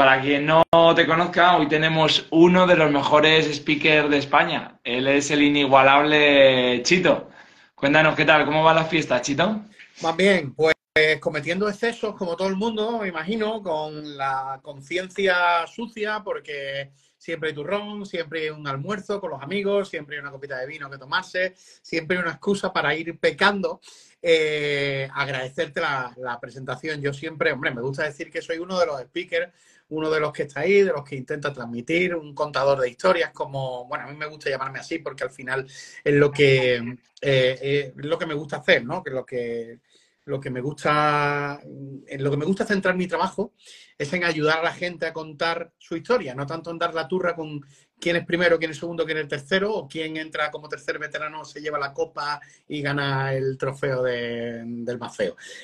Para quien no te conozca, hoy tenemos uno de los mejores speakers de España. Él es el inigualable Chito. Cuéntanos qué tal, cómo va la fiesta, Chito. Más bien, pues cometiendo excesos como todo el mundo, me imagino, con la conciencia sucia, porque siempre hay turrón, siempre hay un almuerzo con los amigos, siempre hay una copita de vino que tomarse, siempre hay una excusa para ir pecando. Eh, agradecerte la, presentación. Yo siempre, hombre, me gusta decir que soy uno de los speakers, uno de los que está ahí, de los que intenta transmitir, un contador de historias, como, bueno, a mí me gusta llamarme así porque al final es lo que, eh, eh, es lo que me gusta hacer, ¿no? Que lo que lo que me gusta, lo que me gusta centrar mi trabajo es en ayudar a la gente a contar su historia, no tanto en dar la turra con quién es primero, quién es segundo, quién es tercero, o quién entra como tercer veterano, se lleva la copa y gana el trofeo del más.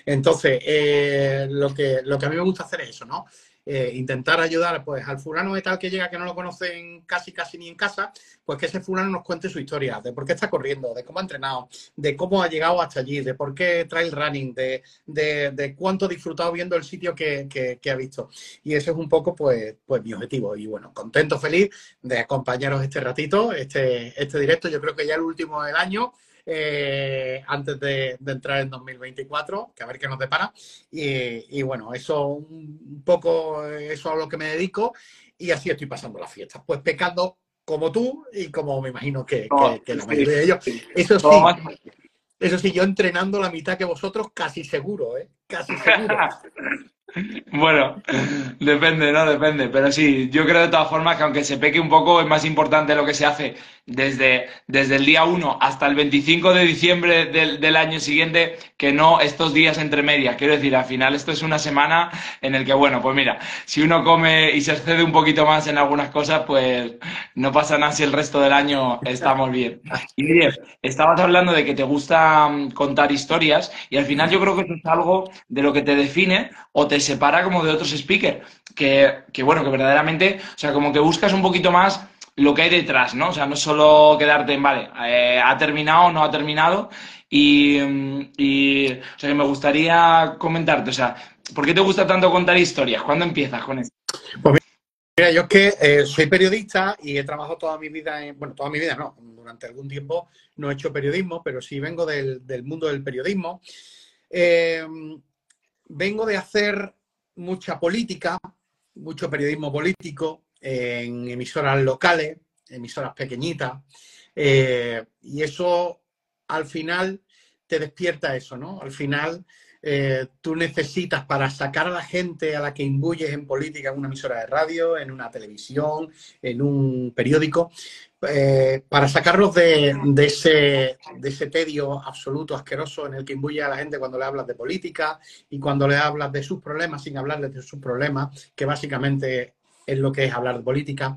Entonces, eh, lo, que, lo que a mí me gusta hacer es eso, ¿no? Eh, intentar ayudar pues al fulano de tal que llega que no lo conocen casi casi ni en casa, pues que ese fulano nos cuente su historia, de por qué está corriendo, de cómo ha entrenado, de cómo ha llegado hasta allí, de por qué trail running, de, de, cuánto ha disfrutado viendo el sitio que, que, ha visto. Y ese es un poco pues, pues mi objetivo. Y bueno, contento, feliz de acompañaros este ratito, este, este directo. Yo creo que ya el último del año. Eh, antes de, entrar en 2024, que a ver qué nos depara. Y, y, bueno, eso un poco, eso a lo que me dedico y así estoy pasando las fiestas. Pues pecando como tú y como me imagino que, la mayoría de ellos. Eso sí, eso sí, yo entrenando la mitad que vosotros, casi seguro, ¿eh? Casi seguro. Bueno, depende, ¿no? Depende. Pero sí, yo creo de todas formas que aunque se peque un poco, es más importante lo que se hace desde, desde el día 1 hasta el 25 de diciembre del, año siguiente que no estos días entre medias. Quiero decir, al final esto es una semana en el que, bueno, pues mira, si uno come y se excede un poquito más en algunas cosas, pues no pasa nada si el resto del año estamos bien. Y bien, estabas hablando de que te gusta mm, contar historias y al final yo creo que eso es algo de lo que te define o te separa como de otros speakers. Que, que bueno, que verdaderamente, o sea, como que buscas un poquito más lo que hay detrás, ¿no? O sea, no solo quedarte en, vale, eh, ha terminado, no ha terminado. Y, y, o sea, me gustaría comentarte, o sea, ¿por qué te gusta tanto contar historias? ¿Cuándo empiezas con esto? Pues mira, yo es que eh, soy periodista y he trabajado toda mi vida, en, bueno, toda mi vida no, durante algún tiempo no he hecho periodismo, pero sí vengo del, mundo del periodismo. Eh, vengo de hacer mucha política, mucho periodismo político, en emisoras locales, emisoras pequeñitas, eh, y eso al final te despierta eso, ¿no? Al final eh, tú necesitas para sacar a la gente a la que imbuyes en política en una emisora de radio, en una televisión, en un periódico, eh, para sacarlos de, ese, de ese tedio absoluto, asqueroso en el que imbuye a la gente cuando le hablas de política y cuando le hablas de sus problemas sin hablarles de sus problemas, que básicamente es lo que es hablar de política.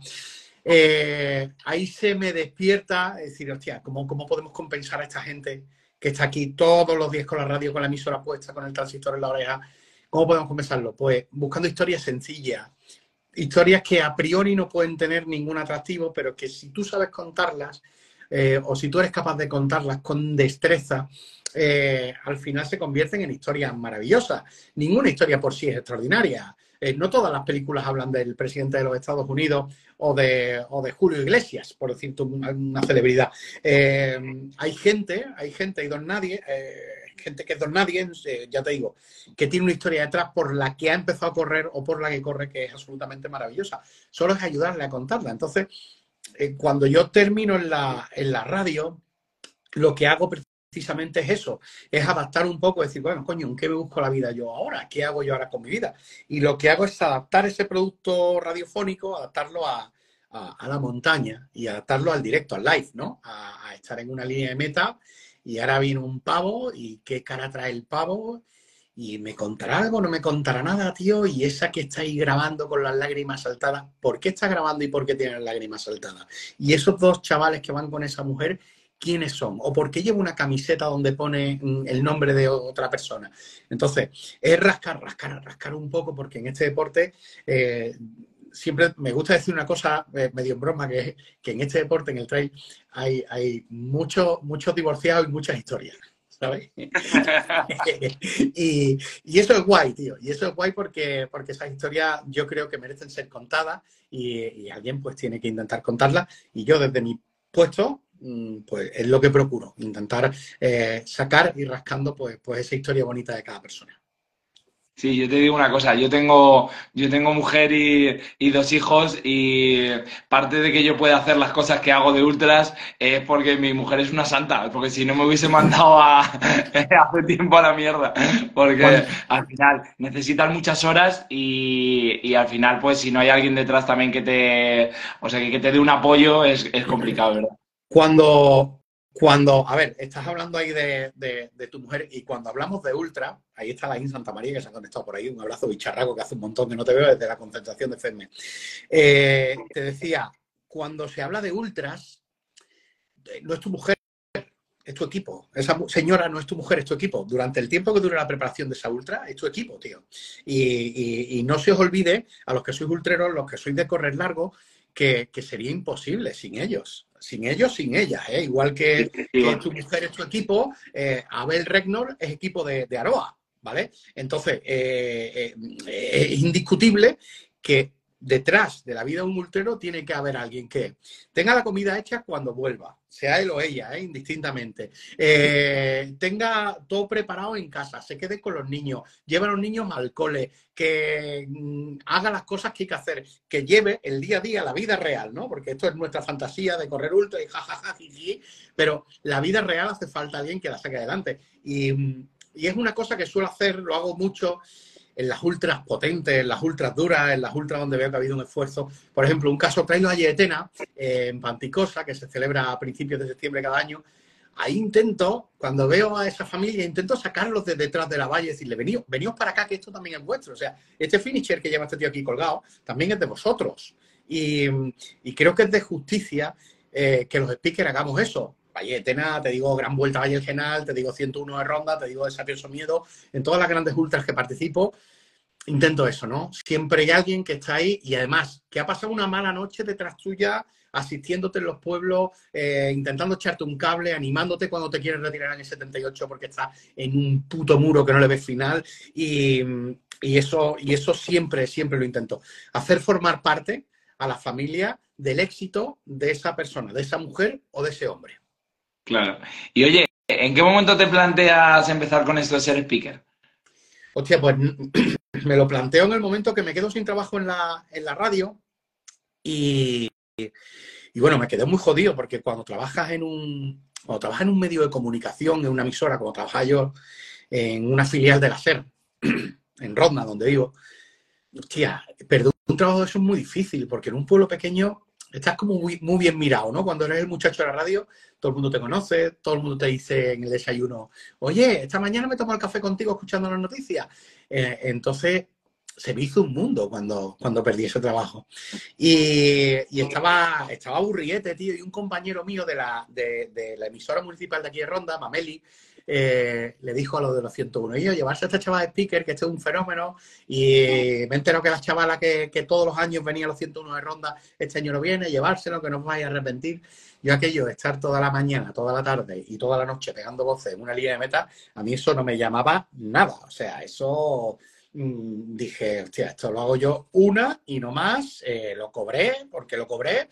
Eh, ahí se me despierta, es decir, hostia, ¿cómo, ¿cómo podemos compensar a esta gente que está aquí todos los días con la radio, con la emisora puesta, con el transistor en la oreja? ¿Cómo podemos compensarlo? Pues buscando historias sencillas, historias que a priori no pueden tener ningún atractivo, pero que si tú sabes contarlas, eh, o si tú eres capaz de contarlas con destreza, eh, al final se convierten en historias maravillosas. Ninguna historia por sí es extraordinaria. Eh, no todas las películas hablan del presidente de los Estados Unidos o de, Julio Iglesias, por decirte una celebridad. Eh, hay gente, hay gente, hay don nadie, eh, gente que es don nadie, ya te digo, que tiene una historia detrás por la que ha empezado a correr o por la que corre que es absolutamente maravillosa. Solo es ayudarle a contarla. Entonces, cuando yo termino en la, en la radio, lo que hago precisamente es eso, es adaptar un poco, decir, bueno, coño, ¿en qué me busco la vida yo ahora? ¿Qué hago yo ahora con mi vida? Y lo que hago es adaptar ese producto radiofónico, adaptarlo a, la montaña y adaptarlo al directo, al live, ¿no? A, estar en una línea de meta y ahora viene un pavo y qué cara trae el pavo y me contará algo, no me contará nada, tío, y esa que está ahí grabando con las lágrimas saltadas, ¿por qué está grabando y por qué tiene las lágrimas saltadas? Y esos dos chavales que van con esa mujer, quiénes son o por qué llevo una camiseta donde pone mm, el nombre de otra persona. Entonces, es rascar, rascar, rascar un poco porque en este deporte eh, siempre me gusta decir una cosa eh, medio en broma, que es que en este deporte, en el trail, hay, hay muchos muchos divorciados y muchas historias. ¿sabes? y, eso es guay, tío. Y eso es guay porque, porque esas historias yo creo que merecen ser contadas y, alguien pues tiene que intentar contarlas. Y yo desde mi puesto, pues es lo que procuro, intentar eh, sacar y rascando pues, pues esa historia bonita de cada persona. Sí, yo te digo una cosa, yo tengo, yo tengo mujer y, dos hijos y parte de que yo pueda hacer las cosas que hago de ultras es porque mi mujer es una santa, porque si no me hubiese mandado a, hace tiempo a la mierda, porque al final necesitas muchas horas y, al final pues si no hay alguien detrás también que te, o sea, que, te dé un apoyo es, es complicado, ¿verdad? Cuando, cuando, a ver, estás hablando ahí de, tu mujer y cuando hablamos de Ultra, ahí está la In Santa María que se ha conectado por ahí, un abrazo bicharraco que hace un montón que no te veo desde la concentración de FEME. Eh, te decía, cuando se habla de Ultras, eh, no es tu mujer, es tu equipo. Esa señora no es tu mujer, es tu equipo. Durante el tiempo que dure la preparación de esa ultra, es tu equipo, tío. Y, no se os olvide, a los que sois ultreros, los que sois de correr largo, que sería imposible sin ellos sin ellos, sin ellas. ¿eh? Igual que, tu mujer es tu equipo, eh, Abel Regnor es equipo de, Aroa, ¿vale? Entonces, eh, es indiscutible que detrás de la vida de un ultrero tiene que haber alguien que tenga la comida hecha cuando vuelva, sea él o ella, ¿eh? indistintamente. Eh, tenga todo preparado en casa, se quede con los niños, lleve a los niños al cole, que mm, haga las cosas que hay que hacer, que lleve el día a día, la vida real, ¿no? Porque esto es nuestra fantasía de correr ultra y jajaja, pero la vida real hace falta alguien que la saque adelante. Y, y es una cosa que suelo hacer, lo hago mucho en las ultras potentes, en las ultras duras, en las ultras donde veo que ha habido un esfuerzo. Por ejemplo, un caso traído a Yetena, eh, en Panticosa, que se celebra a principios de septiembre cada año. Ahí intento, cuando veo a esa familia, intento sacarlos de detrás de la valle y decirle, veníos, veníos para acá, que esto también es vuestro. O sea, este finisher que lleva este tío aquí colgado, también es de vosotros. Y, creo que es de justicia eh, que los speakers hagamos eso. Valle Tena, te digo Gran Vuelta Valle Genal, te digo 101 de Ronda, te digo Desafioso Miedo, en todas las grandes ultras que participo, intento eso, ¿no? Siempre hay alguien que está ahí y además que ha pasado una mala noche detrás tuya, asistiéndote en los pueblos, eh, intentando echarte un cable, animándote cuando te quieres retirar en el 78 porque estás en un puto muro que no le ves final y, eso, y eso siempre, siempre lo intento. Hacer formar parte a la familia del éxito de esa persona, de esa mujer o de ese hombre. Claro. Y oye, ¿en qué momento te planteas empezar con esto de ser speaker? Hostia, pues me lo planteo en el momento que me quedo sin trabajo en la, radio y, y, bueno, me quedé muy jodido porque cuando trabajas en un, cuando trabajas en un medio de comunicación, en una emisora, como trabajaba yo en una filial de la SER, en Ronda, donde vivo, hostia, perder un trabajo de eso es muy difícil porque en un pueblo pequeño estás como muy, bien mirado, ¿no? Cuando eres el muchacho de la radio, todo el mundo te conoce, todo el mundo te dice en el desayuno, oye, esta mañana me tomo el café contigo escuchando las noticias. Eh, entonces, se me hizo un mundo cuando, cuando perdí ese trabajo. Y, estaba, estaba aburriete, tío, y un compañero mío de la, de, de la emisora municipal de aquí de Ronda, Mameli, eh, le dijo a los de los 101, y yo, llevarse a esta chavala de speaker, que este es un fenómeno, y me entero que la chavala que, todos los años venía a los 101 de ronda, este año no viene, llevárselo, que no os vais a arrepentir. Yo aquello estar toda la mañana, toda la tarde y toda la noche pegando voces en una línea de meta, a mí eso no me llamaba nada. O sea, eso mm, dije, hostia, esto lo hago yo una y no más, eh, lo cobré porque lo cobré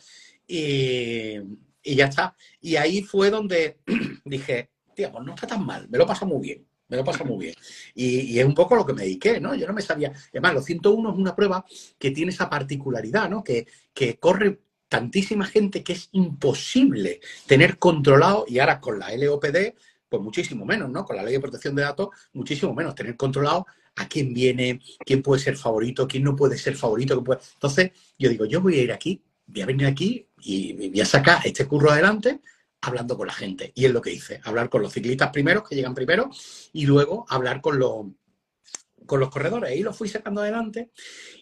y, y ya está. Y ahí fue donde dije, pues no está tan mal, me lo pasa muy bien, me lo pasa muy bien. Y, es un poco lo que me dediqué, ¿no? Yo no me sabía, además, los 101 es una prueba que tiene esa particularidad, ¿no? Que, que corre tantísima gente que es imposible tener controlado, y ahora con la LOPD, pues muchísimo menos, ¿no? Con la ley de protección de datos, muchísimo menos, tener controlado a quién viene, quién puede ser favorito, quién no puede ser favorito. Entonces, yo digo, yo voy a ir aquí, voy a venir aquí y voy a sacar este curro adelante hablando con la gente. Y es lo que hice, hablar con los ciclistas primeros, que llegan primero, y luego hablar con los, con los corredores. Y lo fui sacando adelante.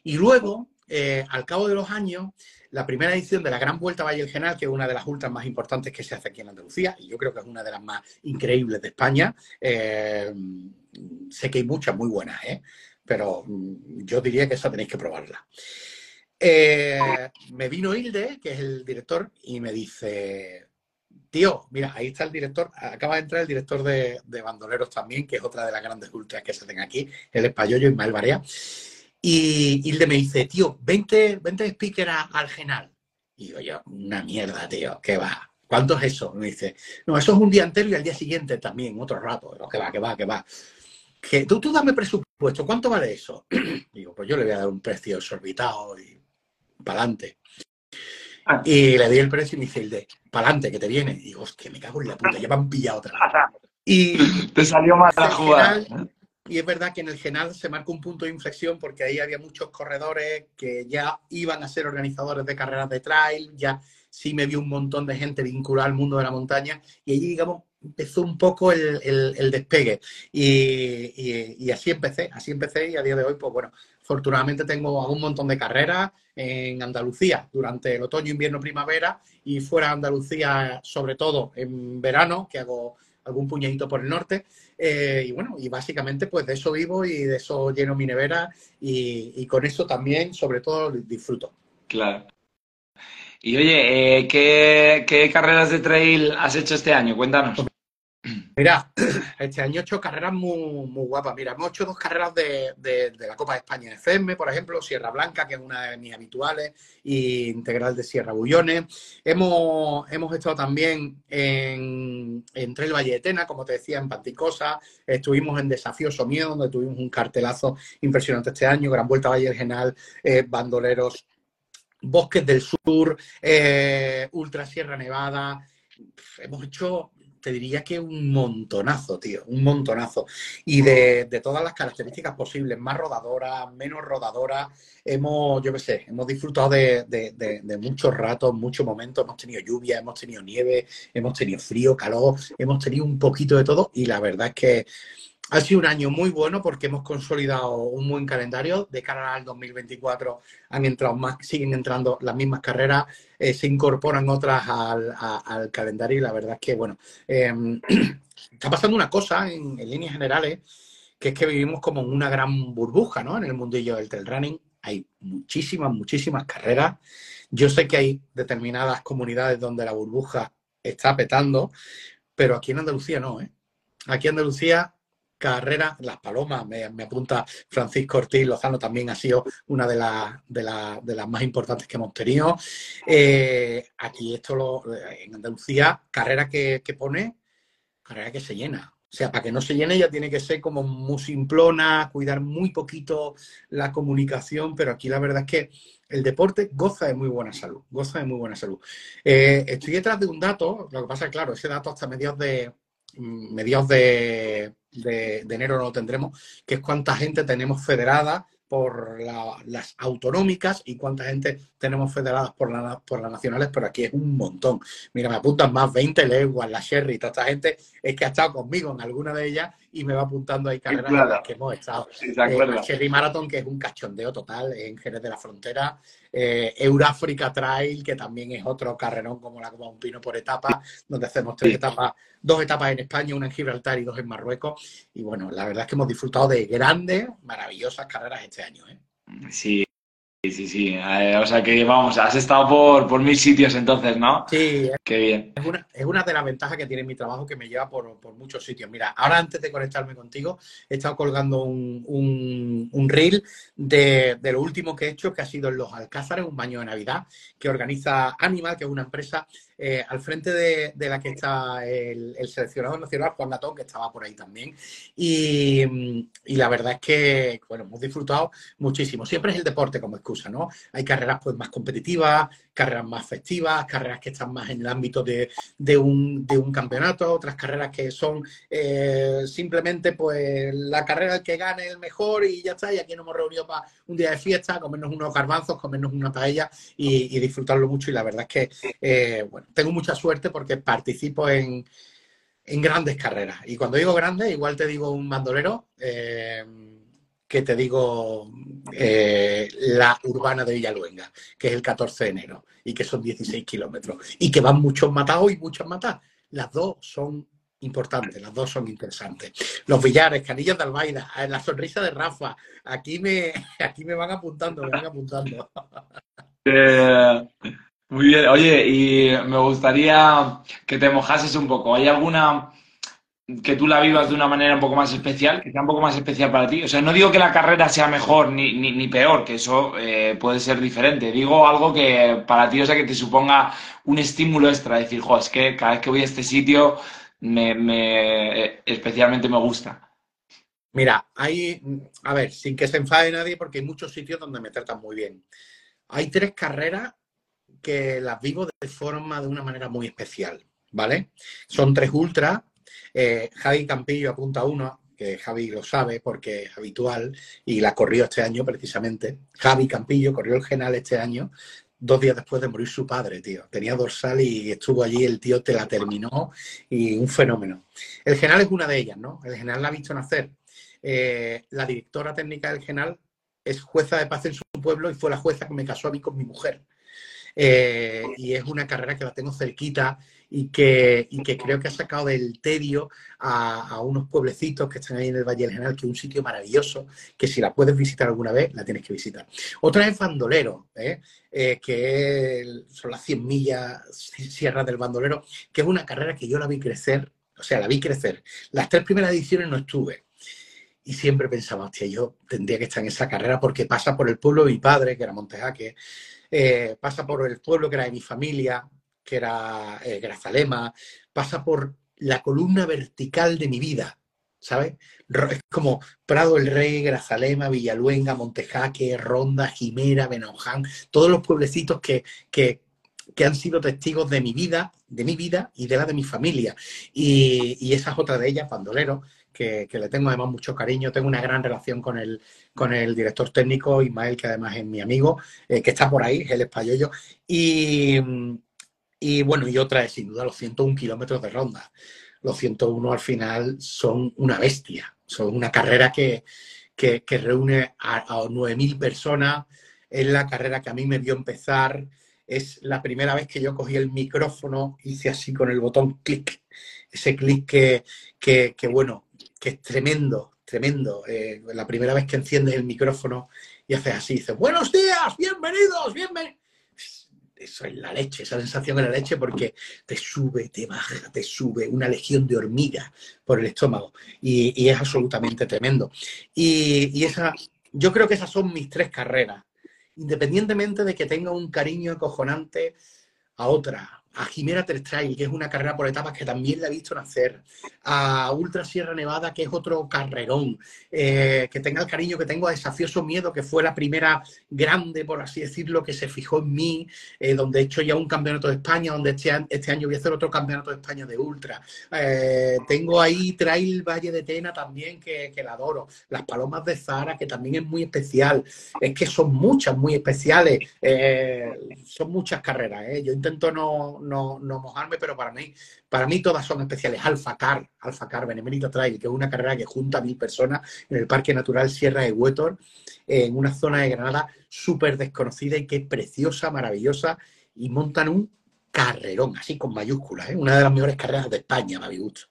Y luego, eh, al cabo de los años, la primera edición de la Gran Vuelta Valle del Genal, que es una de las ultras más importantes que se hace aquí en Andalucía, y yo creo que es una de las más increíbles de España. Eh, sé que hay muchas muy buenas, ¿eh? pero mm, yo diría que esa tenéis que probarla. me vino Hilde, que es el director, y me dice, tío, mira, ahí está el director, acaba de entrar el director de, Bandoleros también, que es otra de las grandes ultras que se hacen aquí, el español Ismael Barea. Y, y me dice, tío, vente, vente speaker al Genal. Y digo yo, una mierda, tío, ¿qué va? ¿Cuánto es eso? Me dice, no, eso es un día entero y al día siguiente también, otro rato. ¿Qué va, qué va, qué va. Que tú, tú dame presupuesto, ¿cuánto vale eso? Digo, pues yo le voy a dar un precio exorbitado y para adelante. Ah. Y le di el precio y me dice el de, para adelante, que te viene. Y digo, hostia, me cago en la puta, ya me han pillado otra vez. Y te salió mal la jugada. Y es verdad que en el Genal se marca un punto de inflexión porque ahí había muchos corredores que ya iban a ser organizadores de carreras de trail, ya sí me vi un montón de gente vinculada al mundo de la montaña y allí, digamos, empezó un poco el, despegue. Y, así empecé, así empecé y a día de hoy, pues bueno, afortunadamente tengo un montón de carreras en Andalucía durante el otoño, invierno, primavera y fuera de Andalucía, sobre todo en verano, que hago algún puñadito por el norte. Eh, y bueno, y básicamente pues de eso vivo y de eso lleno mi nevera y, con eso también, sobre todo, disfruto. Claro. Y oye, eh, ¿qué, ¿qué, carreras de trail has hecho este año? Cuéntanos. Mira, este año he hecho carreras muy, muy guapas. Mira, hemos hecho dos carreras de, la Copa de España de FM, por ejemplo, Sierra Blanca, que es una de mis habituales, y Integral de Sierra Bullones. Hemos, hemos estado también en, en Trail Valle de Tena, como te decía, en Panticosa. Estuvimos en Desafío Somiedo, donde tuvimos un cartelazo impresionante este año, Gran Vuelta Valle del General, eh, Bandoleros, Bosques del Sur, eh, Ultra Sierra Nevada. Hemos hecho te diría que un montonazo, tío, un montonazo. Y de, todas las características posibles, más rodadora, menos rodadora, hemos, yo qué sé, hemos disfrutado de, de, muchos ratos, muchos momentos, hemos tenido lluvia, hemos tenido nieve, hemos tenido frío, calor, hemos tenido un poquito de todo y la verdad es que ha sido un año muy bueno porque hemos consolidado un buen calendario. De cara al 2024 han entrado más, siguen entrando las mismas carreras, eh, se incorporan otras al, calendario y la verdad es que, bueno, em, está pasando una cosa en, líneas generales, que es que vivimos como en una gran burbuja, ¿no? En el mundillo del trail running hay muchísimas, muchísimas carreras. Yo sé que hay determinadas comunidades donde la burbuja está petando, pero aquí en Andalucía no, ¿eh? Aquí en Andalucía carrera, Las Palomas, me, apunta Francisco Ortiz Lozano, también ha sido una de, de, las más importantes que hemos tenido. Eh, aquí esto lo, en Andalucía, carrera que, pone, carrera que se llena. O sea, para que no se llene ya tiene que ser como muy simplona, cuidar muy poquito la comunicación, pero aquí la verdad es que el deporte goza de muy buena salud, goza de muy buena salud. Eh, estoy detrás de un dato, lo que pasa claro, ese dato hasta mediados de, mediados de, enero no lo tendremos, que es cuánta gente tenemos federada por las autonómicas y cuánta gente tenemos federadas por, por las nacionales, pero aquí es un montón. Mira, me apuntan más 20 leguas, la Sherry, toda esta gente es que ha estado conmigo en alguna de ellas y me va apuntando ahí carreras en las que hemos estado. Sí, eh, Sherry Marathon, que es un cachondeo total en Jerez de la Frontera, eh, Euráfrica Trail, que también es otro carrerón como la Copa Un Pino por etapa, donde hacemos tres etapas, dos etapas en España, una en Gibraltar y dos en Marruecos. Y bueno, la verdad es que hemos disfrutado de grandes, maravillosas carreras este año. ¿eh? Sí, Sí, sí, sí. Eh, o sea que vamos, has estado por, por mil sitios entonces, ¿no? Sí. Qué bien. Es una, es una de las ventajas que tiene mi trabajo que me lleva por, por, muchos sitios. Mira, ahora antes de conectarme contigo, he estado colgando un, un, un reel de, de, lo último que he hecho, que ha sido en Los Alcázares, un baño de Navidad, que organiza Animal, que es una empresa eh, al frente de, la que está el, seleccionador nacional, Juan Gatón, que estaba por ahí también. Y, la verdad es que, bueno, hemos disfrutado muchísimo. Siempre es el deporte como excusa, ¿no? Hay carreras pues más competitivas, carreras más festivas, carreras que están más en el ámbito de, un, campeonato, otras carreras que son eh, simplemente pues la carrera que gane el mejor y ya está, y aquí nos hemos reunido para un día de fiesta, comernos unos garbanzos, comernos una paella y, disfrutarlo mucho y la verdad es que, eh, bueno, tengo mucha suerte porque participo en, grandes carreras. Y cuando digo grandes, igual te digo un bandolero, eh, que te digo eh, la urbana de Villaluenga, que es el 14 de enero, y que son 16 kilómetros, y que van muchos matados y muchos matadas. Las dos son importantes, las dos son interesantes. Los billares, Canillas de Albaida, eh, la sonrisa de Rafa, aquí me, aquí me van apuntando, me van apuntando. Muy bien, oye, y me gustaría que te mojases un poco. ¿Hay alguna que tú la vivas de una manera un poco más especial, que sea un poco más especial para ti? O sea, no digo que la carrera sea mejor ni, ni, ni peor, que eso eh, puede ser diferente. Digo algo que para ti, o sea, que te suponga un estímulo extra, decir, jo, es que cada vez que voy a este sitio, me, me- especialmente me gusta. Mira, hay, a ver, sin que se enfade nadie, porque hay muchos sitios donde me tratan muy bien. Hay tres carreras que las vivo de forma, de una manera muy especial, ¿vale? Son tres ultras. Eh, Javi Campillo apunta uno, que Javi lo sabe porque es habitual y la corrió este año precisamente. Javi Campillo corrió el Genal este año, dos días después de morir su padre, tío. Tenía dorsal y estuvo allí, el tío te la terminó y un fenómeno. El Genal es una de ellas, ¿no? El Genal la ha visto nacer. Eh, la directora técnica del Genal es jueza de paz en su pueblo y fue la jueza que me casó a mí con mi mujer. Eh, y es una carrera que la tengo cerquita y que, y que creo que ha sacado del tedio a, unos pueblecitos que están ahí en el Valle del General, que es un sitio maravilloso, que si la puedes visitar alguna vez, la tienes que visitar. Otra es Bandolero, ¿eh? Eh, que son las 100 millas sierras del Bandolero, que es una carrera que yo la vi crecer, o sea, la vi crecer. Las tres primeras ediciones no estuve, y siempre pensaba, hostia, yo tendría que estar en esa carrera porque pasa por el pueblo de mi padre, que era Montejaque, eh, pasa por el pueblo que era de mi familia, que era eh, Grazalema, pasa por la columna vertical de mi vida, ¿sabes? Es como Prado el Rey, Grazalema, Villaluenga, Montejaque, Ronda, Jimera, Benoján, todos los pueblecitos que, que, que, han sido testigos de mi vida, de mi vida y de la de mi familia. Y, y esa es otra de ellas, Bandolero, que, que, le tengo además mucho cariño. Tengo una gran relación con el, con el director técnico, Ismael, que además es mi amigo, eh, que está por ahí, él es payollo. Y, y bueno, y otra es sin duda los 101 kilómetros de ronda. Los 101 al final son una bestia, son una carrera que, que, que reúne a, a 9.000 personas. Es la carrera que a mí me vio empezar. Es la primera vez que yo cogí el micrófono, hice así con el botón clic, ese clic que, que, que, bueno, que es tremendo, tremendo. Eh, la primera vez que enciendes el micrófono y haces así, dices, buenos días, bienvenidos, bienvenidos. Eso es la leche, esa sensación es la leche porque te sube, te baja, te sube una legión de hormigas por el estómago y, es absolutamente tremendo. Y, y, esa, yo creo que esas son mis tres carreras, independientemente de que tenga un cariño acojonante a otra, a Jimera Trail, que es una carrera por etapas que también la he visto nacer, a Ultra Sierra Nevada, que es otro carrerón, eh, que tenga el cariño que tengo a Desafioso Miedo, que fue la primera grande, por así decirlo, que se fijó en mí, eh, donde he hecho ya un campeonato de España, donde este, este, año voy a hacer otro campeonato de España de Ultra. Eh, tengo ahí Trail Valle de Tena también, que, que, la adoro. Las Palomas de Zara, que también es muy especial. Es que son muchas, muy especiales. Son muchas carreras. Yo intento no no, no, mojarme, pero para mí, para mí todas son especiales. Alfa Car, Alfa Car, Benemérito Trail, que es una carrera que junta a mil personas en el Parque Natural Sierra de Huétor, en una zona de Granada súper desconocida y que es preciosa, maravillosa, y montan un carrerón, así con mayúsculas, ¿eh? una de las mejores carreras de España, mi gusto.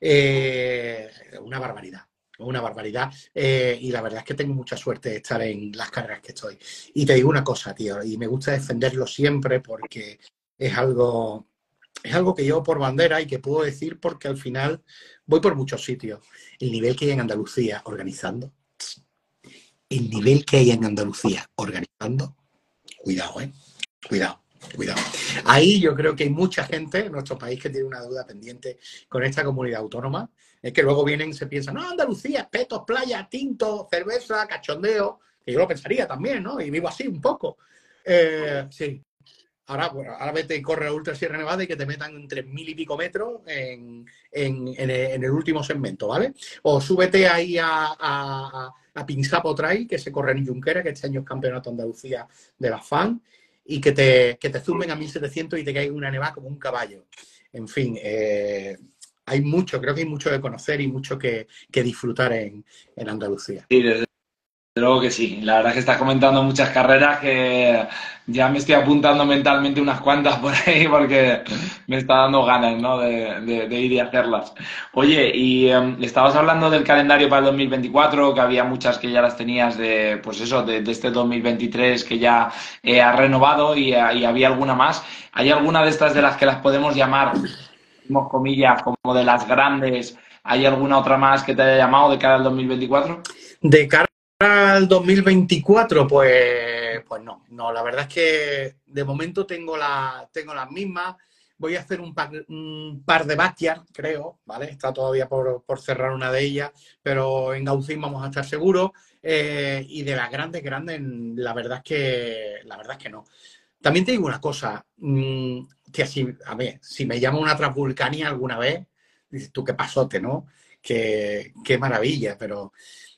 Eh, una barbaridad una barbaridad. Eh, y la verdad es que tengo mucha suerte de estar en las carreras que estoy. Y te digo una cosa, tío, y me gusta defenderlo siempre porque es algo, es algo que llevo por bandera y que puedo decir porque al final voy por muchos sitios. El nivel que hay en Andalucía organizando, el nivel que hay en Andalucía organizando, cuidado, ¿eh? Cuidado. Cuidado. Ahí yo creo que hay mucha gente en nuestro país que tiene una duda pendiente con esta comunidad autónoma. Es que luego vienen y se piensan, no, Andalucía, petos, playa, tinto, cerveza, cachondeo, que yo lo pensaría también, ¿no? Y vivo así un poco. Eh, sí, Ahora, bueno, ahora vete y corre a Ultra Sierra Nevada y que te metan en tres mil y pico metros en, en, en, en, el último segmento, ¿vale? O súbete ahí a, a, a Pinsapo Trail, que se corre en Junquera, que este año es campeonato Andalucía de la FAN, y que te, que te zumben a 1700 y te caiga una nevada como un caballo. En fin, eh, hay mucho, creo que hay mucho que conocer y mucho que, que disfrutar en, en Andalucía. Sí, desde luego que sí. La verdad es que estás comentando muchas carreras que ya me estoy apuntando mentalmente unas cuantas por ahí porque me está dando ganas, ¿no? de, ir y hacerlas. Oye, y em, estabas hablando del calendario para el 2024, que había muchas que ya las tenías de, pues eso, de, este 2023 que ya eh, has renovado y, y había alguna más. ¿Hay alguna de estas de las que las podemos llamar, comillas, como de las grandes? ¿Hay alguna otra más que te haya llamado de cara al 2024? De cara al 2024, pues, pues no, no, la verdad es que de momento tengo, la, tengo las mismas. Voy a hacer un par, de Bastias, creo, ¿vale? Está todavía por, cerrar una de ellas, pero en Gaucín vamos a estar seguros. Eh, y de las grandes, grandes, la verdad es que, la verdad es que no. También te digo una cosa, mm, que así, a ver, si me llama una Transvulcania alguna vez, dices tú qué pasote, ¿no? Qué, qué maravilla, pero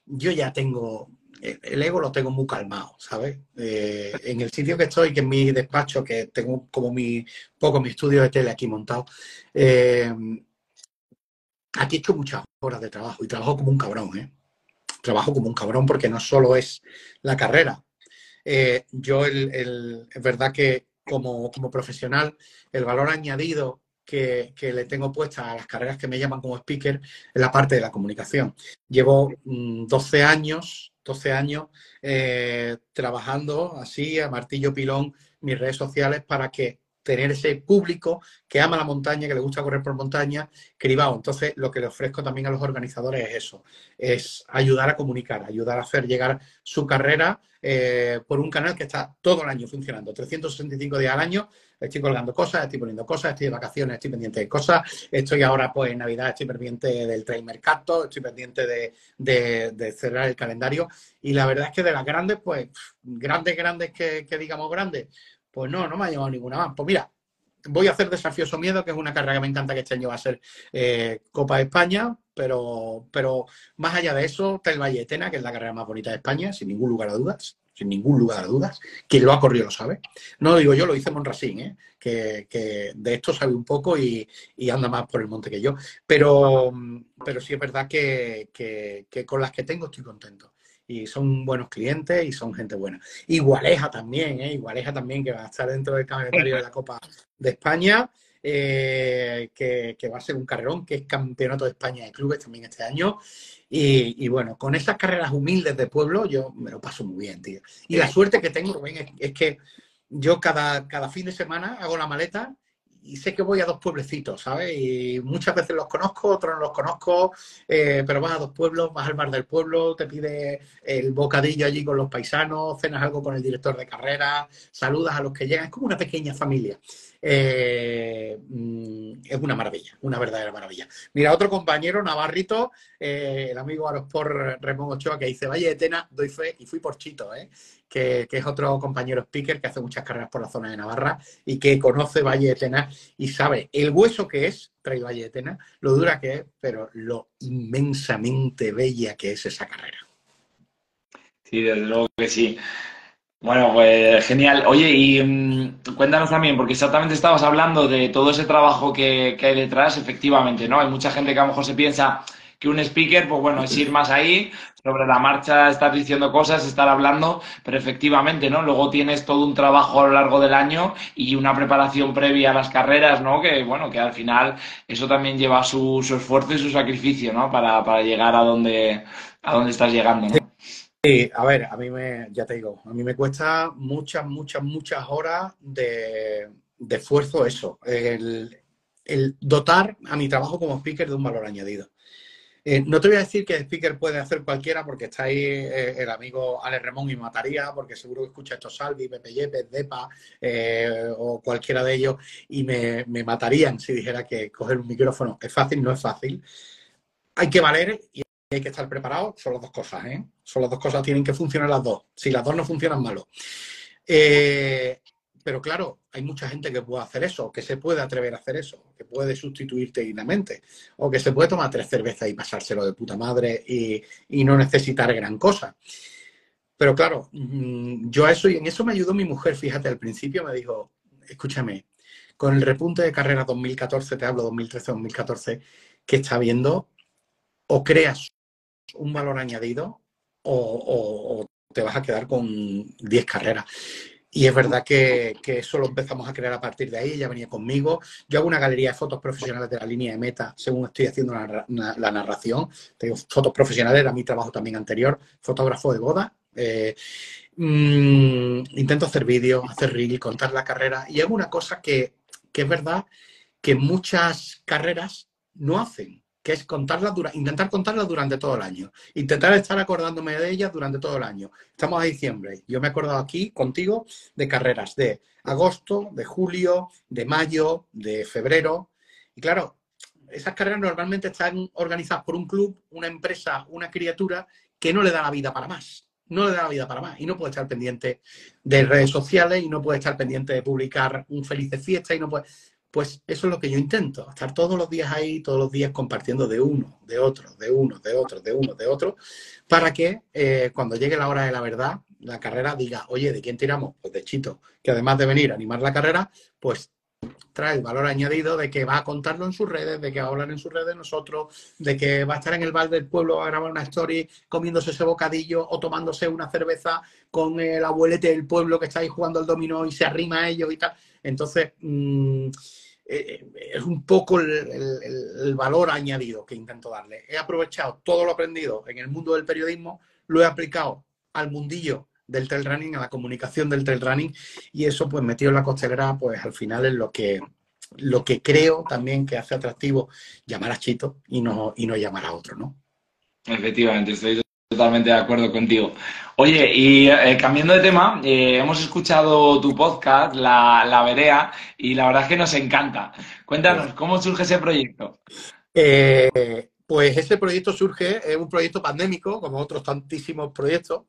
yo ya tengo, el ego lo tengo muy calmado, ¿sabes? Eh, en el sitio que estoy, que es mi despacho, que tengo como mi, poco mi estudio de tele aquí montado, eh, aquí he hecho muchas horas de trabajo y trabajo como un cabrón, ¿eh? Trabajo como un cabrón porque no solo es la carrera. Eh, yo, el, es verdad que como, como profesional, el valor añadido que, le tengo puesta a las carreras que me llaman como speaker en la parte de la comunicación. Llevo 12 mm, años, 12 años eh, trabajando así a martillo pilón mis redes sociales para que tener ese público que ama la montaña, que le gusta correr por montaña, cribado. Entonces, lo que le ofrezco también a los organizadores es eso, es ayudar a comunicar, ayudar a hacer llegar su carrera eh, por un canal que está todo el año funcionando, 365 días al año, estoy colgando cosas, estoy poniendo cosas, estoy de vacaciones, estoy pendiente de cosas, estoy ahora pues en Navidad, estoy pendiente del Trail Mercato, estoy pendiente de, cerrar el calendario. Y la verdad es que de las grandes, pues grandes, grandes que, digamos grandes, pues no, no me ha llamado ninguna más. Pues mira, voy a hacer Desafioso Miedo, que es una carrera que me encanta que este año va a ser eh, Copa de España, pero, pero más allá de eso, Tel Valle que es la carrera más bonita de España, sin ningún lugar a dudas sin ningún lugar a dudas. Quien lo ha corrido lo sabe. No lo digo yo, lo dice Monrasín, ¿eh? que, de esto sabe un poco y, anda más por el monte que yo. Pero, pero sí es verdad que, con las que tengo estoy contento. Y son buenos clientes y son gente buena. Igualeja también, ¿eh? Igualeja también, que va a estar dentro del calendario de la Copa de España. Eh, que, va a ser un carrerón, que es campeonato de España de clubes también este año. Y, bueno, con esas carreras humildes de pueblo yo me lo paso muy bien, tío. Y la suerte que tengo, Rubén, es, que yo cada, cada fin de semana hago la maleta y sé que voy a dos pueblecitos, ¿sabes? Y muchas veces los conozco, otros no los conozco, eh, pero vas a dos pueblos, vas al bar del pueblo, te pide el bocadillo allí con los paisanos, cenas algo con el director de carrera, saludas a los que llegan, es como una pequeña familia. Eh, mm, es una maravilla, una verdadera maravilla. Mira, otro compañero, Navarrito, eh, el amigo Arospor Ramón Ochoa, que dice, Valle de Tena, doy fe, y fui por Chito, ¿eh? que, es otro compañero speaker que hace muchas carreras por la zona de Navarra y que conoce Valle de Tena y sabe el hueso que es, trae Valle de Tena, lo dura que es, pero lo inmensamente bella que es esa carrera. Sí, desde luego que sí. Bueno, pues genial. Oye, y mm, cuéntanos también, porque exactamente estabas hablando de todo ese trabajo que, hay detrás, efectivamente, ¿no? Hay mucha gente que a lo mejor se piensa que un speaker, pues bueno, es ir más ahí, sobre la marcha estar diciendo cosas, estar hablando, pero efectivamente, ¿no? Luego tienes todo un trabajo a lo largo del año y una preparación previa a las carreras, ¿no? Que bueno, que al final eso también lleva su, esfuerzo y su sacrificio, ¿no? Para, para llegar a donde, a donde estás llegando, ¿no? Sí, a ver, a mí me, ya te digo, a mí me cuesta muchas, muchas, muchas horas de, esfuerzo eso, el, dotar a mi trabajo como speaker de un valor añadido. Eh, no te voy a decir que el speaker puede hacer cualquiera porque está ahí eh, el amigo Ale Ramón y mataría, porque seguro que escucha estos Salvi, Pepe Yepes, Depa eh, o cualquiera de ellos y me, me, matarían si dijera que coger un micrófono es fácil, no es fácil. Hay que valer y hay que estar preparado, son las dos cosas, ¿eh? Son las dos cosas, tienen que funcionar las dos. Si las dos no funcionan, malo. Eh, pero claro, hay mucha gente que puede hacer eso, que se puede atrever a hacer eso, que puede sustituirte dignamente, o que se puede tomar tres cervezas y pasárselo de puta madre y, no necesitar gran cosa. Pero claro, mm, yo a eso, y en eso me ayudó mi mujer, fíjate, al principio me dijo, escúchame, con el repunte de carrera 2014, te hablo 2013-2014, que está viendo, o creas un valor añadido o, te vas a quedar con 10 carreras. Y es verdad que, eso lo empezamos a crear a partir de ahí. Ella venía conmigo. Yo hago una galería de fotos profesionales de la línea de meta según estoy haciendo la, narración. Tengo fotos profesionales, era mi trabajo también anterior, fotógrafo de boda. Eh, mm, intento hacer vídeos, hacer reels, contar la carrera. Y hago una cosa que, que es verdad que muchas carreras no hacen que es contarlas intentar contarlas durante todo el año. Intentar estar acordándome de ellas durante todo el año. Estamos a diciembre. Yo me he acordado aquí contigo de carreras de agosto, de julio, de mayo, de febrero. Y claro, esas carreras normalmente están organizadas por un club, una empresa, una criatura que no le da la vida para más. No le da la vida para más. Y no puede estar pendiente de redes sociales y no puede estar pendiente de publicar un feliz fiesta y no puede pues eso es lo que yo intento, estar todos los días ahí, todos los días compartiendo de uno, de otro, de uno, de otro, de uno, de otro, para que eh, cuando llegue la hora de la verdad, la carrera diga, oye, ¿de quién tiramos? Pues de Chito, que además de venir a animar la carrera, pues trae el valor añadido de que va a contarlo en sus redes, de que va a hablar en sus redes nosotros, de que va a estar en el bar del pueblo a grabar una story comiéndose ese bocadillo o tomándose una cerveza con el abuelete del pueblo que está ahí jugando al dominó y se arrima a ellos y tal. Entonces, mm, eh, es un poco el, valor añadido que intento darle. He aprovechado todo lo aprendido en el mundo del periodismo, lo he aplicado al mundillo del trail running, a la comunicación del trail running, y eso pues metido en la costelera, pues al final es lo que, lo que creo también que hace atractivo llamar a Chito y no, y no llamar a otro, ¿no? Efectivamente, estoy totalmente de acuerdo contigo. Oye, y eh, cambiando de tema, eh, hemos escuchado tu podcast, La, la Verea, y la verdad es que nos encanta. Cuéntanos, ¿cómo surge ese proyecto? Eh, pues ese proyecto surge, es un proyecto pandémico, como otros tantísimos proyectos,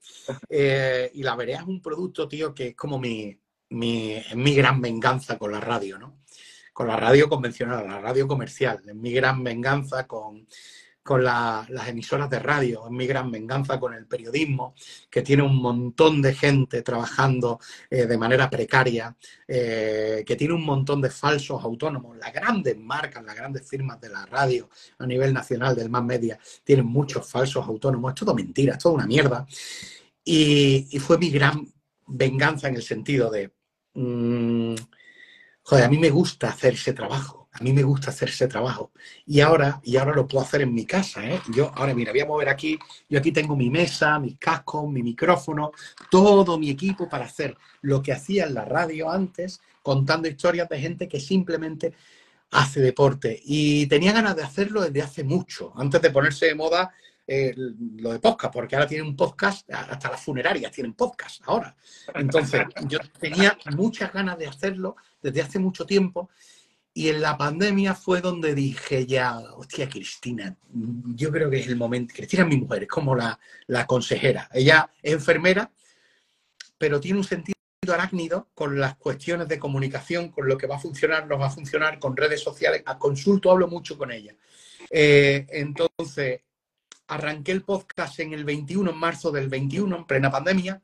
y La Verea es un producto, tío, que es como mi, mi, mi gran venganza con la radio, ¿no? Con la radio convencional, la radio comercial, es mi gran venganza con con las emisoras de radio, es mi gran venganza con el periodismo, que tiene un montón de gente trabajando eh, de manera precaria, eh, que tiene un montón de falsos autónomos. Las grandes marcas, las grandes firmas de la radio a nivel nacional, del más media, tienen muchos falsos autónomos. Es todo mentira, es toda una mierda. Y, fue mi gran venganza en el sentido de, mm, joder, a mí me gusta hacer ese trabajo a mí me gusta hacer ese trabajo. Y ahora, y ahora lo puedo hacer en mi casa. ¿eh? Yo, ahora mira, voy a mover aquí. Yo aquí tengo mi mesa, mis cascos, mi micrófono, todo mi equipo para hacer lo que hacía en la radio antes, contando historias de gente que simplemente hace deporte. Y tenía ganas de hacerlo desde hace mucho, antes de ponerse de moda eh, lo de podcast, porque ahora tienen un podcast, hasta las funerarias tienen podcast ahora. Entonces, yo tenía muchas ganas de hacerlo desde hace mucho tiempo y en la pandemia fue donde dije ya, hostia, Cristina, yo creo que es el momento. Cristina es mi mujer, es como la, consejera. Ella es enfermera, pero tiene un sentido arácnido con las cuestiones de comunicación, con lo que va a funcionar, no va a funcionar, con redes sociales. A consulto hablo mucho con ella. Eh, entonces, arranqué el podcast en el 21, en marzo del 21, en plena pandemia.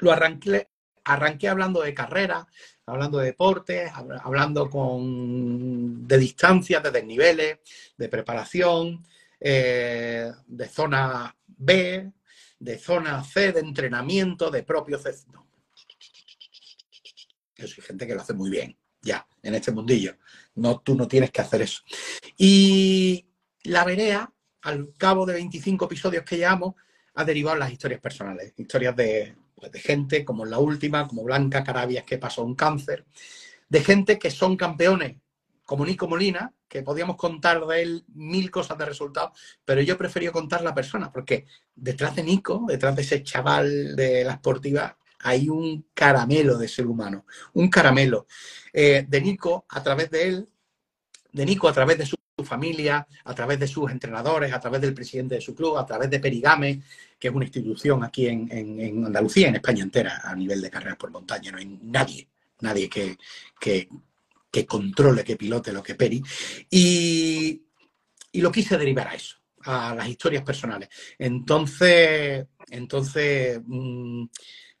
Lo arranqué, arranqué hablando de carrera, hablando de deportes, hablando con, de distancias, de desniveles, de preparación, eh, de zona B, de zona C, de entrenamiento, de propio C. Yo soy gente que lo hace muy bien, ya, en este mundillo. No, tú no tienes que hacer eso. Y la verea, al cabo de 25 episodios que llevamos, ha derivado las historias personales, historias de pues, de gente como la última, como Blanca Carabias, que pasó un cáncer, de gente que son campeones, como Nico Molina, que podíamos contar de él mil cosas de resultados, pero yo prefería contar la persona, porque detrás de Nico, detrás de ese chaval de la esportiva, hay un caramelo de ser humano, un caramelo. Eh, de Nico, a través de él, de Nico, a través de su familia, a través de sus entrenadores, a través del presidente de su club, a través de Perigame, que es una institución aquí en, Andalucía, en España entera, a nivel de carreras por montaña. No hay nadie, nadie que, que, controle, que pilote lo que Peri. Y, lo quise derivar a eso, a las historias personales. Entonces, entonces mm,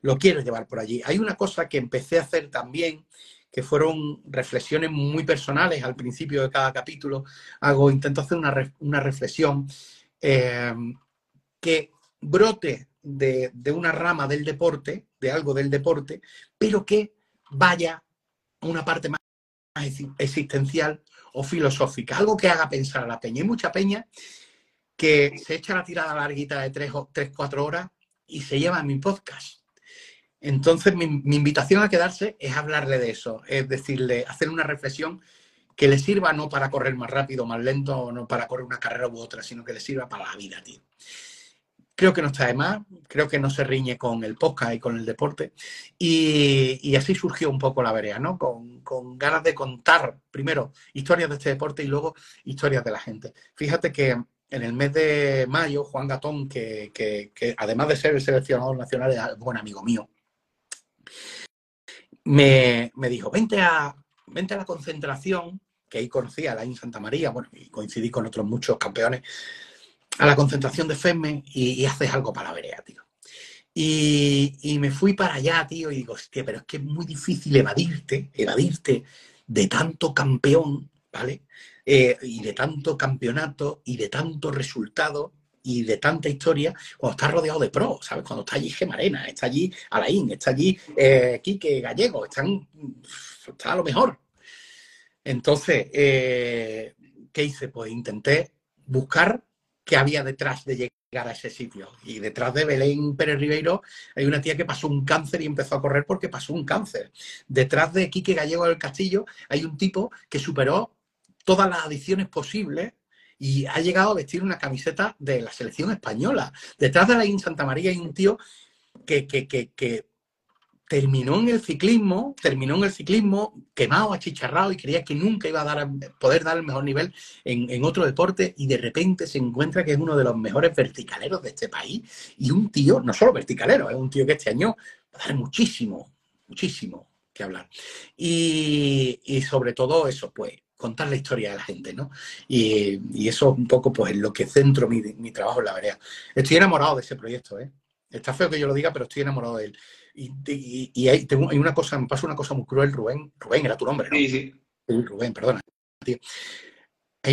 lo quiero llevar por allí. Hay una cosa que empecé a hacer también que fueron reflexiones muy personales al principio de cada capítulo. Hago, intento hacer una, reflexión eh, que brote de, una rama del deporte, de algo del deporte, pero que vaya a una parte más existencial o filosófica, algo que haga pensar a la peña. Hay mucha peña que se echa la tirada larguita de tres o tres, cuatro horas y se lleva a mi podcast. Entonces, mi, invitación a quedarse es hablarle de eso, es decirle, hacer una reflexión que le sirva no para correr más rápido, más lento, o no para correr una carrera u otra, sino que le sirva para la vida, tío. Creo que no está de más, creo que no se riñe con el podcast y con el deporte. Y, así surgió un poco la vereda, ¿no? Con, ganas de contar primero historias de este deporte y luego historias de la gente. Fíjate que en el mes de mayo, Juan Gatón, que, además de ser el seleccionador nacional, es buen amigo mío, me, me dijo, vente a, vente a la concentración que ahí conocí a Laín Santa María, bueno, y coincidí con otros muchos campeones, a la concentración de FEME y, haces algo para la vereda, tío. Y, me fui para allá, tío, y digo, hostia, pero es que es muy difícil evadirte, evadirte de tanto campeón, ¿vale? Eh, y de tanto campeonato y de tanto resultado y de tanta historia cuando estás rodeado de pros, ¿sabes? Cuando está allí Gemarena, está allí Alain, está allí eh, Quique Gallego, están, está a lo mejor. Entonces, eh, ¿qué hice? Pues intenté buscar qué había detrás de llegar a ese sitio. Y detrás de Belén Pérez Ribeiro hay una tía que pasó un cáncer y empezó a correr porque pasó un cáncer. Detrás de Quique Gallego del Castillo hay un tipo que superó todas las adicciones posibles y ha llegado a vestir una camiseta de la selección española. Detrás de la In Santa María hay un tío que, que, que, que terminó en el ciclismo, terminó en el ciclismo quemado, achicharrado y creía que nunca iba a dar, poder dar el mejor nivel en, otro deporte y de repente se encuentra que es uno de los mejores verticaleros de este país y un tío, no solo verticalero, es un tío que este año va a dar muchísimo, muchísimo que hablar. Y, sobre todo eso, pues contar la historia de la gente, ¿no? Y, eso es un poco pues en lo que centro mi, mi trabajo en la vereda. Estoy enamorado de ese proyecto, ¿eh? Está feo que yo lo diga, pero estoy enamorado de él. Y, hay, tengo, hay, una cosa, me pasa una cosa muy cruel, Rubén. Rubén era tu nombre, ¿no? Sí, sí. Rubén, perdona, tío.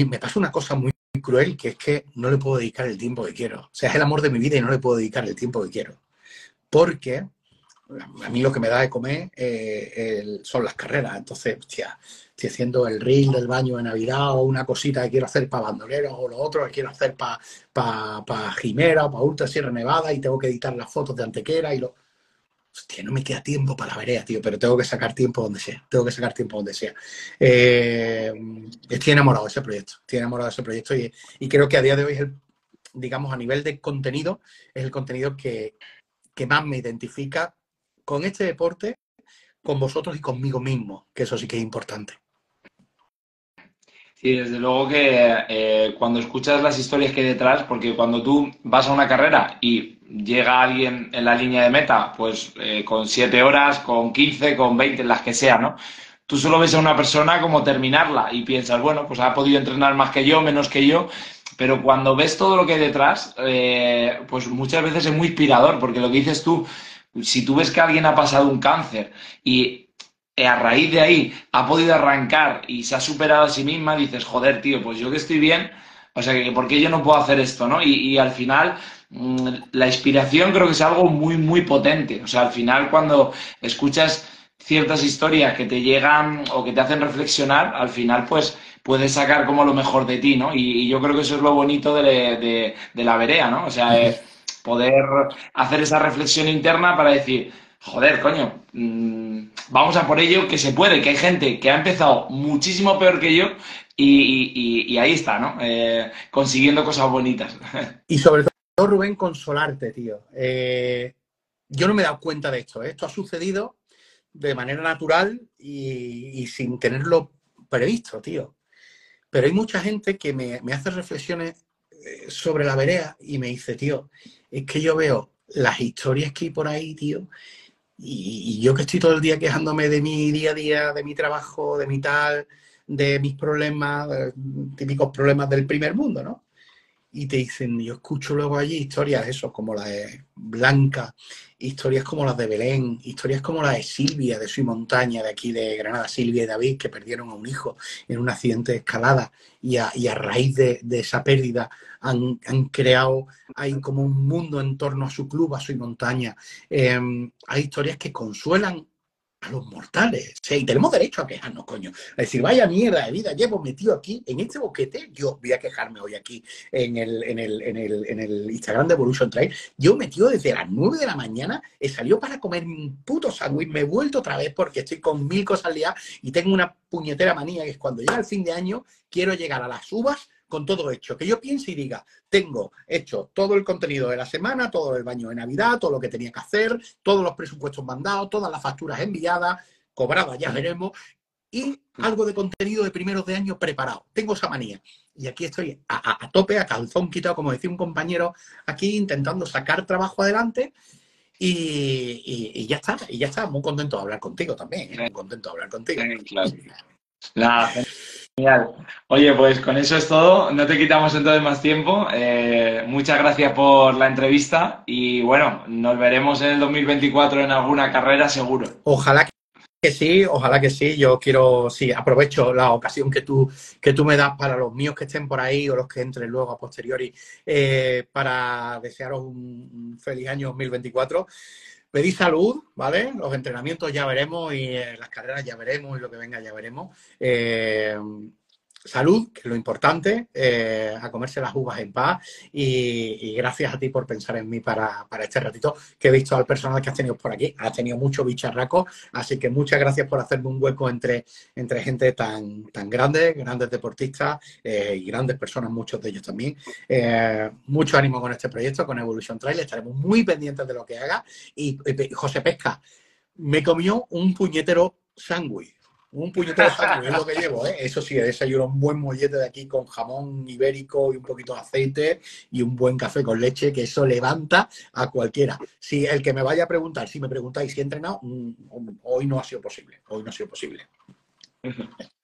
me pasa una cosa muy cruel que es que no le puedo dedicar el tiempo que quiero. O sea, es el amor de mi vida y no le puedo dedicar el tiempo que quiero. Porque a mí lo que me da de comer eh, son las carreras. Entonces, hostia, estoy haciendo el reel del baño de Navidad o una cosita que quiero hacer para bandoleros o lo otro que quiero hacer para pa, pa Jimera o para Ultra Sierra Nevada y tengo que editar las fotos de Antequera y lo hostia, no me queda tiempo para la vereda, tío, pero tengo que sacar tiempo donde sea, tengo que sacar tiempo donde sea. Eh, estoy enamorado de ese proyecto, estoy enamorado de ese proyecto y, creo que a día de hoy el, digamos, a nivel de contenido, es el contenido que, más me identifica con este deporte, con vosotros y conmigo mismo, que eso sí que es importante. Sí, desde luego que eh, cuando escuchas las historias que hay detrás, porque cuando tú vas a una carrera y llega alguien en la línea de meta, pues eh, con 7 horas, con 15, con 20, las que sea, ¿no? Tú solo ves a una persona como terminarla y piensas, bueno, pues ha podido entrenar más que yo, menos que yo, pero cuando ves todo lo que hay detrás, eh, pues muchas veces es muy inspirador, porque lo que dices tú, si tú ves que alguien ha pasado un cáncer y a raíz de ahí ha podido arrancar y se ha superado a sí misma, dices, joder, tío, pues yo que estoy bien, o sea, que ¿por qué yo no puedo hacer esto, no? Y, y al final Mm, la inspiración creo que es algo muy, muy potente. O sea, al final cuando escuchas ciertas historias que te llegan o que te hacen reflexionar, al final pues puedes sacar como lo mejor de ti, ¿no? Y, yo creo que eso es lo bonito de, la verea, ¿no? O sea, poder hacer esa reflexión interna para decir, joder, coño, mm, vamos a por ello, que se puede, que hay gente que ha empezado muchísimo peor que yo y, ahí está, ¿no? Eh, consiguiendo cosas bonitas. Y sobre todo Rubén, consolarte, tío. Eh, yo no me he dado cuenta de esto. ¿eh? Esto ha sucedido de manera natural y, sin tenerlo previsto, tío. Pero hay mucha gente que me, hace reflexiones sobre la vereda y me dice, tío, es que yo veo las historias que hay por ahí, tío, y, yo que estoy todo el día quejándome de mi día a día, de mi trabajo, de mi tal, de mis problemas, típicos problemas del primer mundo, ¿no? y te dicen, yo escucho luego allí historias, eso, como la de Blanca, historias como las de Belén, historias como la de Silvia, de Soy Montaña, de aquí de Granada, Silvia y David, que perdieron a un hijo en un accidente de escalada y a, raíz de, esa pérdida han, creado, hay como un mundo en torno a su club, a Soy Montaña. Em, hay historias que consuelan a los mortales. Sí, y tenemos derecho a quejarnos, coño. A decir, vaya mierda de vida, llevo metido aquí en este boquete. Yo voy a quejarme hoy aquí en el, en el, en el, en el Instagram de Evolution Trail. Yo metido desde las 9 de la mañana, he salido para comer un puto sándwich, me he vuelto otra vez porque estoy con mil cosas día y tengo una puñetera manía que es cuando llega el fin de año, quiero llegar a las uvas con todo hecho. Que yo piense y diga, tengo hecho todo el contenido de la semana, todo el baño de Navidad, todo lo que tenía que hacer, todos los presupuestos mandados, todas las facturas enviadas, cobradas, ya veremos, y algo de contenido de primeros de año preparado. Tengo esa manía. Y aquí estoy a, tope, a calzón quitado, como decía un compañero aquí, intentando sacar trabajo adelante. Y, ya está, y ya está, muy contento de hablar contigo también, ¿eh? muy contento de hablar contigo. Claro. Genial. Oye, pues con eso es todo. No te quitamos entonces más tiempo. Eh, muchas gracias por la entrevista y bueno, nos veremos en el 2024 en alguna carrera seguro. Ojalá que sí, ojalá que sí. Yo quiero, sí, aprovecho la ocasión que tú, que tú me das para los míos que estén por ahí o los que entren luego a posteriori eh, para desearos un feliz año 2024 pedí salud, ¿vale? Los entrenamientos ya veremos y eh, las carreras ya veremos y lo que venga ya veremos. Eh, salud, que es lo importante, eh, a comerse las uvas en paz y, gracias a ti por pensar en mí para, este ratito que he visto al personal que has tenido por aquí. Has tenido mucho bicharraco, así que muchas gracias por hacerme un hueco entre, entre gente tan, tan grande, grandes deportistas eh, y grandes personas, muchos de ellos también. Eh, mucho ánimo con este proyecto, con Evolution Trail, estaremos muy pendientes de lo que haga. Y José Pesca, me comió un puñetero sándwich un puñetero de es lo que llevo, ¿eh? Eso sí, he desayunado un buen mollete de aquí con jamón ibérico y un poquito de aceite y un buen café con leche, que eso levanta a cualquiera. Si el que me vaya a preguntar, si me preguntáis si he entrenado, mm, hoy no ha sido posible. Hoy no ha sido posible.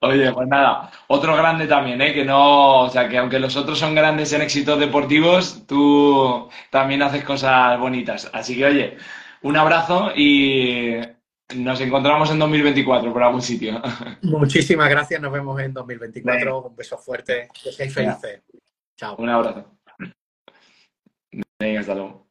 Oye, pues nada, otro grande también, ¿eh? Que no, o sea, que aunque los otros son grandes en éxitos deportivos, tú también haces cosas bonitas. Así que, oye, un abrazo y nos encontramos en 2024 por algún sitio. Muchísimas gracias, nos vemos en 2024. Un beso fuerte, que seáis felices. Chao. Un abrazo. Venga, hasta luego.